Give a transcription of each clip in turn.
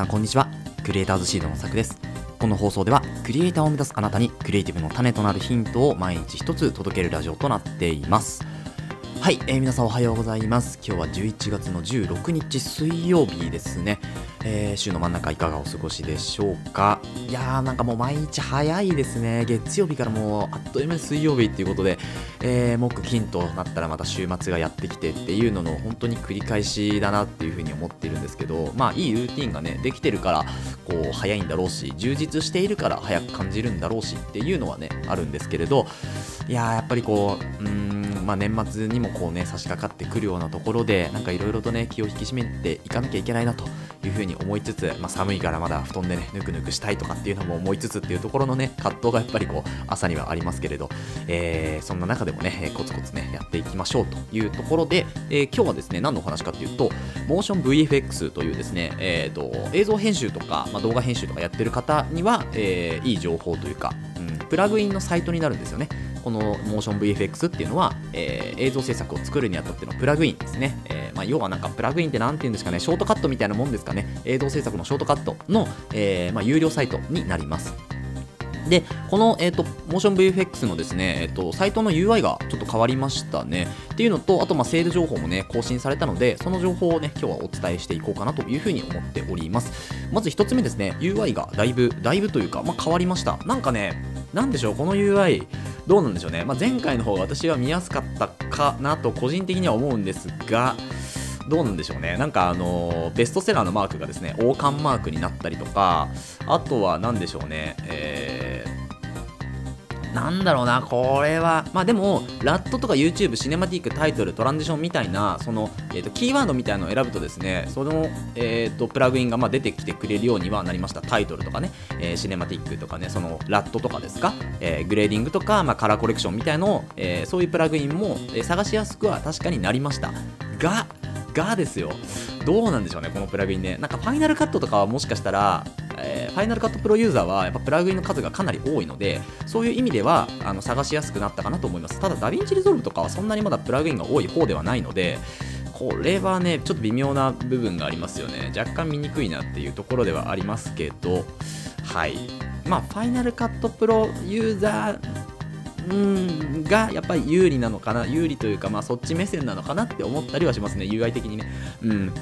さんこんにちは。クリエイターズシードのさくです。この放送ではクリエイターを目指すあなたにクリエイティブの種となるヒントを毎日一つ届けるラジオとなっています。はい、えー皆さんおはようございます。今日は11月の16日水曜日ですね、えー週の真ん中いかがお過ごしでしょうか。いやーなんかもう毎日早いですね。月曜日からもうあっという間に水曜日っていうことで、えー木金となったらまた週末がやってきてっていうのの本当に繰り返しだなっていうふうに思ってるんですけどまあいいルーティンがねできてるからこう早いんだろうし充実しているから早く感じるんだろうしっていうのはねあるんですけれどいやーやっぱりこううーんまあ、年末にもこうね差し掛かってくるようなところでなんかいろいろとね気を引き締めていかなきゃいけないなというふうに思いつつ、まあ、寒いからまだ布団でねぬくぬくしたいとかっていうのも思いつつっていうところのね葛藤がやっぱりこう朝にはありますけれど、えーそんな中でもねコツコツねやっていきましょうというところで、えー今日はですね何のお話かっていうとモーション VFX というですね、えー、と映像編集とか、まあ、動画編集とかやってる方には、えーいい情報というか、うん、プラグインのサイトになるんですよねこのモーション VFX っていうのは、えー映像制作を作るにあたってのプラグインですね。えーまあ、要はなんかプラグインって何て言うんですかね、ショートカットみたいなもんですかね。映像制作のショートカットの、えまあ、有料サイトになります。で、この、えー、と、モーション VFX のですね、えー、と、サイトの UI がちょっと変わりましたね。っていうのと、あと、まあ、セール情報もね、更新されたので、その情報をね、今日はお伝えしていこうかなというふうに思っております。まず一つ目ですね、UI がだいぶ、だいぶというか、まあ、変わりました。なんかね、なんでしょう、この UI、どうなんでしょうね。まあ、前回の方が私は見やすかったかなと、個人的には思うんですが、どうなんでしょうね。なんかあのベストセラーのマークがですね、王冠マークになったりとか、あとは何でしょうね、えーなんだろうな、これは、まあでも、ラットとか YouTube、シネマティック、タイトル、トランジションみたいな、その、えー、とキーワードみたいなのを選ぶとですね、その、えー、とプラグインがまあ出てきてくれるようにはなりました。タイトルとかね、えーシネマティックとかね、そのラットとかですか、えーグレーディングとか、まあ、カラーコレクションみたいのを、えーそういうプラグインも、え探しやすくは確かになりました。が、がですよ、どうなんでしょうね、このプラグインね。なんかファイナルカットとかはもしかしたら、えー Final Cut Pro ユーザーはやっぱプラグインの数がかなり多いので、そういう意味ではあの探しやすくなったかなと思います。ただ、 DaVinci Resolve とかはそんなにまだプラグインが多い方ではないので、これはね、ちょっと微妙な部分がありますよね。若干見にくいなっていうところではありますけど、はい。まあ、 Final Cut Pro ユーザーうんがやっぱり有利なのかな有利というか、まあ、そっち目線なのかなって思ったりはしますね UI 的にねうん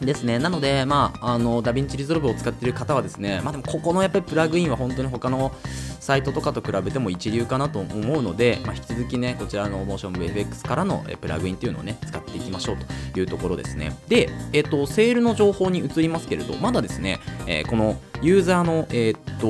ですね。なので、まあ、あの、 DaVinci Resolve を使っている方はですね、まあでも、ここのやっぱりプラグインは本当に他のサイトとかと比べても一流かなと思うので、まあ、引き続きね、こちらのモーション VFX からのプラグインっていうのをね、使っていきましょうというところですね。で、えっ、と、セールの情報に移りますけれど、まだですね、えーこのユーザーの、えっ、と、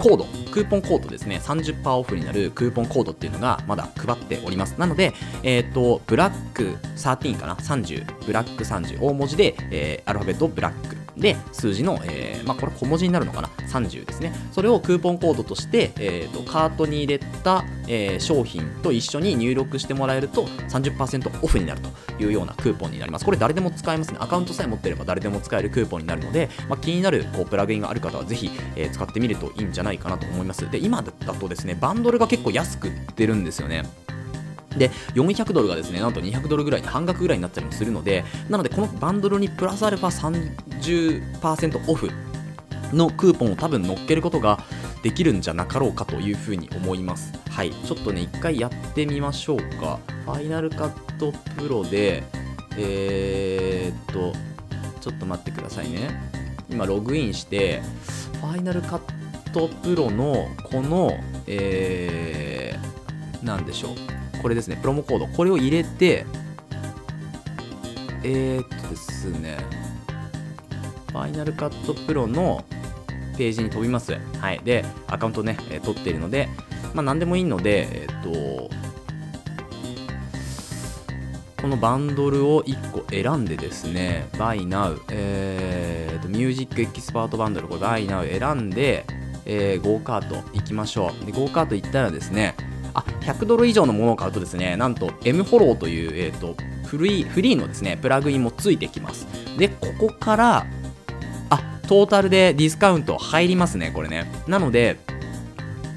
コード、クーポンコードですね、30%オフになるクーポンコードっていうのがまだ配っております。なので、えっ、と、ブラック13かな ?30、ブラック30、大文字で、えーアルファベットブラック。で、数字の、えーまあ、これ小文字になるのかな ?30 ですね。それをクーポンコードとして、えーとカートに入れた、えー商品と一緒に入力してもらえると30%オフになるというようなクーポンになります。これ誰でも使えますね。アカウントさえ持ってれば誰でも使えるクーポンになるので、まあ、気になるこうプラグインがある方はぜひ、えー使ってみるといいんじゃないかなと思います。で、今だとですね、バンドルが結構安く売ってるんですよね。で、400ドルがですね、なんと200ドルぐらいに半額ぐらいになったりもするので、なのでこのバンドルにプラスアルファ30%オフのクーポンを多分乗っけることができるんじゃなかろうかというふうに思います。はい、ちょっとね、一回やってみましょうか。ファイナルカットプロで、えー、っと、ちょっと待ってくださいね。今、ログインして、ファイナルカットプロのこの、えー、なんでしょう。これですね、プロモコード。これを入れて、えー、っとですね、ファイナルカットプロのページに飛びます。はい。で、アカウントね、えー取っているので、まあ、何でもいいので、えーっと、このバンドルを1個選んでですね、Buy Now、えーっと、ミュージックエキスパートバンドル、これ Buy Now 選んで、えー、Go カート行きましょう。で、Go カート行ったらですね、あ、100ドル以上のものを買うとですね、なんと M フォローという、えーっと、フリー、フリーのですね、プラグインもついてきます。で、ここから、あ、トータルでディスカウント入りますね、これね。なので、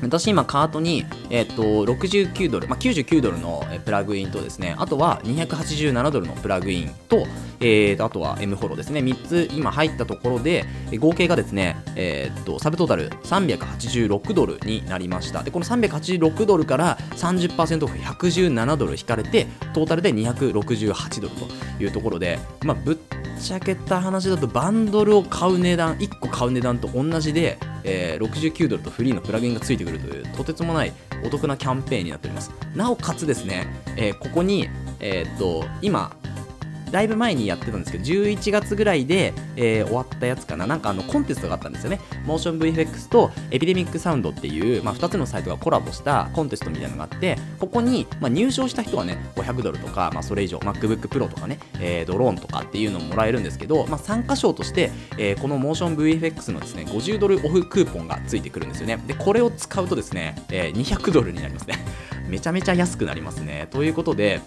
私今カートに、えっと69ドル、まあ、99ドルのプラグインとですねあとは287ドルのプラグインと、えー、とあとは M フォローですね。3つ今入ったところで合計がですね、えー、とサブトータル386ドルになりました。でこの386ドルから30%オフ117ドル引かれてトータルで268ドルというところで、まあ、ぶっちゃけた話だとバンドルを買う値段1個買う値段と同じでえー、69ドルとフリーのプラグインがついてくるというとてつもないお得なキャンペーンになっております。なおかつですね、えー、ここに、えー、っと今だいぶ前にやってたんですけど11月ぐらいで、えー、終わったやつかな。なんかあのコンテストがあったんですよね。モーション VFX とエピデミックサウンドっていう、まあ、2つのサイトがコラボしたコンテストみたいなのがあってここに、まあ、入賞した人はね500ドルとか、まあ、それ以上 MacBook Pro とかね、えー、ドローンとかっていうのももらえるんですけど、まあ、参加賞として、えー、このモーション VFX のですね50ドルオフクーポンがついてくるんですよね。でこれを使うとですね、えー、200ドルになりますね。めちゃめちゃ安くなりますね。ということで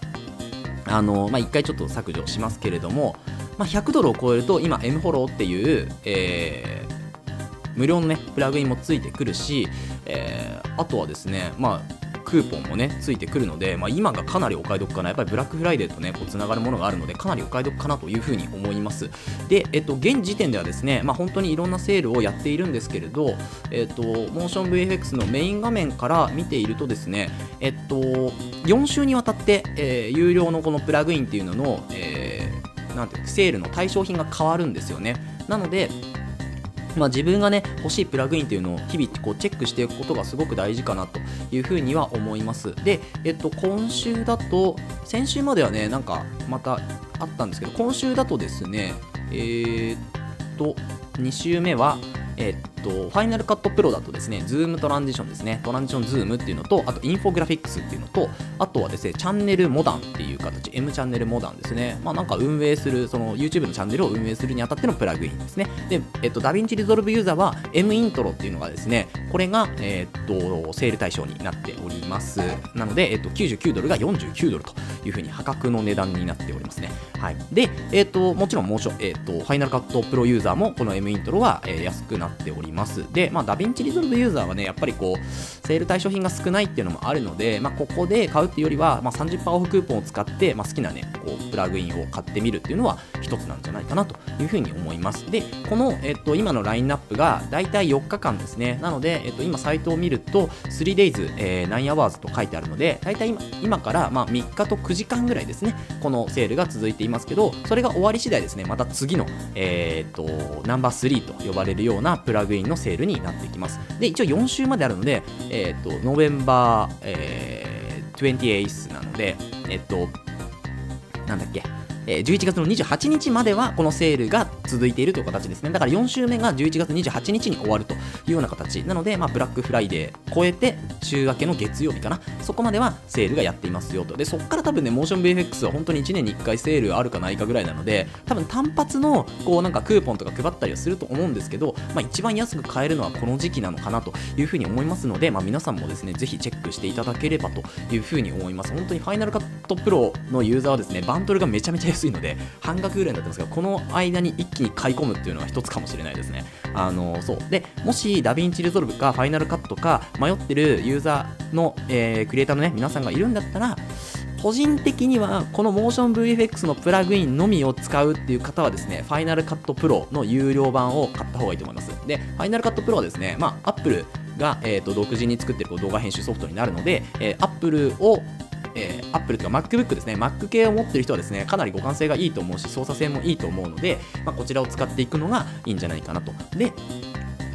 あのまあ、1回ちょっと削除しますけれども、まあ、100ドルを超えると今 M フォローっていう、えー、無料のねプラグインもついてくるし、えー、あとはですねまあクーポンもねついてくるので、まあ、今がかなりお買い得かな。やっぱりブラックフライデーとねつながるものがあるのでかなりお買い得かなというふうに思います。で、えっと、現時点ではですね、まあ、本当にいろんなセールをやっているんですけれど、えっと、モーション VFX のメイン画面から見ているとですね、えっと、4週にわたって、えー、有料のこのプラグインっていうのの、えー、なんていうセールの対象品が変わるんですよね。なのでまあ、自分がね欲しいプラグインというのを日々こうチェックしていくことがすごく大事かなというふうには思います。で、えっと、今週だと先週まではねなんかまたあったんですけど今週だとですねえー、っと2週目はえっと、 Final Cut Pro だとですね、ズームトランジションですね、トランジションズームっていうのと、あとインフォグラフィックスっていうのと、あとはですね、チャンネルモダンっていう形、M チャンネルモダンですね、まあなんか運営する、その YouTube のチャンネルを運営するにあたってのプラグインですね。で、えっと、ダヴィンチリゾルブユーザーは M イントロっていうのがですね、これが、えっと、セール対象になっております。なので、えっと、99ドルが49ドルというふうに破格の値段になっておりますね。はい。で、えっと、もちろん、もうちょ、えっと、 Final Cut Pro ユーザーもこの M イントロは、えー、安くなっております。で、まあ、 DaVinci Resolve ユーザーはね、やっぱりこう、セール対象品が少ないっていうのもあるので、まあ、ここで買うっていうよりは、まあ、30%オフクーポンを使って、まあ、好きなね、こう、プラグインを買ってみるっていうのは一つなんじゃないかなというふうに思います。で、この、えっと、今のラインナップが大体4日間ですね。なので、えっと、今サイトを見ると、3 days、えー、9 hours と書いてあるので、大体今今から、まあ、3日と9時間ぐらいですね、このセールが続いていますけど、それが終わり次第ですね、また次の、えー、っと、ナンバー3と呼ばれるようなプラグインのセールになっていきます。で、一応4週まであるので、えー、っと、 November、えー、28なので、えっと、なんだっけ、えー、11月の28日まではこのセールが続いているという形ですね。だから4週目が11月28日に終わるというような形。なので、まあ、ブラックフライデー超えて週明けの月曜日かな。そこまではセールがやっていますよと。で、そこから多分ね、 motionVFX は本当に1年に1回セールあるかないかぐらいなので、多分単発のこうなんかクーポンとか配ったりはすると思うんですけど、まあ、一番安く買えるのはこの時期なのかなというふうに思いますので、まあ、皆さんもですね、ぜひチェックしていただければというふうに思います。本当に Final Cut Pro のユーザーはですね、バンドルがめちゃめちゃ安いので、半額ぐらいになってますがこの間に一気に買い込むっていうのは一つかもしれないですねあのそうでもし DaVinci Resolve か Final Cut か迷ってるユーザーの、えー、クリエイターのね皆さんがいるんだったら個人的にはこのモーション VFX のプラグインのみを使うっていう方はですね、 Final Cut Pro の有料版を買った方がいいと思います。で、 Final Cut Pro はですね、まあ、Apple が、えーと、独自に作ってる動画編集ソフトになるので、えー、Apple をえー、Apple とか MacBook ですね、Mac 系を持ってる人はですね、かなり互換性がいいと思うし、操作性もいいと思うので、まあ、こちらを使っていくのがいいんじゃないかなと。で、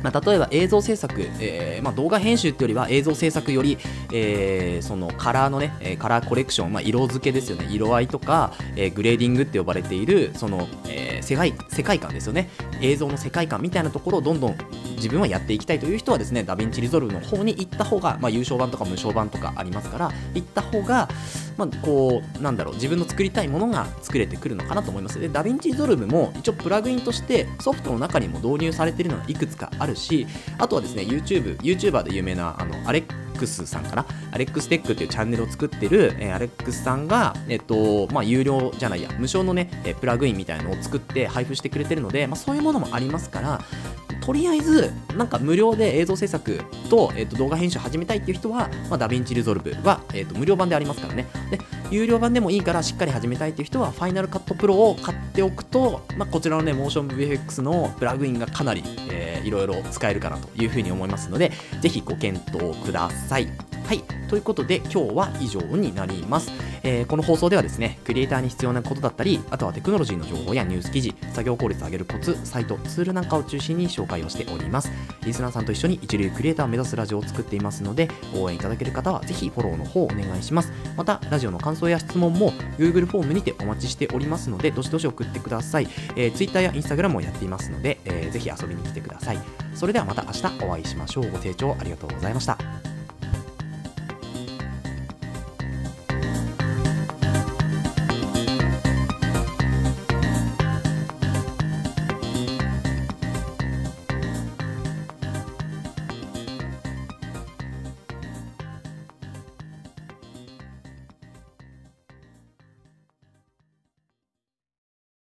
まあ、例えば映像制作、えーまあ、動画編集っていうよりは映像制作より、えー、そのカラーのね、カラーコレクション、まあ、色付けですよね、色合いとか、えー、グレーディングって呼ばれている、その、えー、世界世界観ですよね、映像の世界観みたいなところをどんどん自分はやっていきたいという人はですね、 DaVinci Resolve の方に行った方が、まあ、有償版とか無償版とかありますから、行った方が、まあ、こう、なんだろう、自分の作りたいものが作れてくるのかなと思います。で、 DaVinci Resolve も一応プラグインとしてソフトの中にも導入されているのがいくつかあるし、あとはですね、YouTube、YouTuber で有名な、あの、アレックスさんかな？ AlexTech っていうチャンネルを作ってる、えー、アレックスさんが、えっと、まあ、有料じゃないや、無償のね、えプラグインみたいなのを作って配布してくれてるので、まあ、そういうものもありますから、とりあえず、なんか無料で映像制作と、えっと、動画編集始めたいっていう人は、まあ、 DaVinci Resolve は、えっと、無料版でありますからね。で、有料版でもいいからしっかり始めたいっていう人は、 Final Cut Pro を買っておくと、まあ、こちらのね、 motionVFX のプラグインがかなり、えー、いろいろ使えるかなというふうに思いますので、ぜひご検討ください。はい。ということで、今日は以上になります。えー、この放送ではですね、クリエイターに必要なことだったり、あとはテクノロジーの情報やニュース記事、作業効率を上げるコツ、サイト、ツールなんかを中心に紹介をしております。リスナーさんと一緒に一流クリエイターを目指すラジオを作っていますので、応援いただける方はぜひフォローの方をお願いします。また、ラジオの感想や質問も Google フォームにてお待ちしておりますので、どしどし送ってください。えー、Twitter や Instagram もやっていますので、えー、ぜひ遊びに来てください。それではまた明日お会いしましょう。ご清聴ありがとうございました。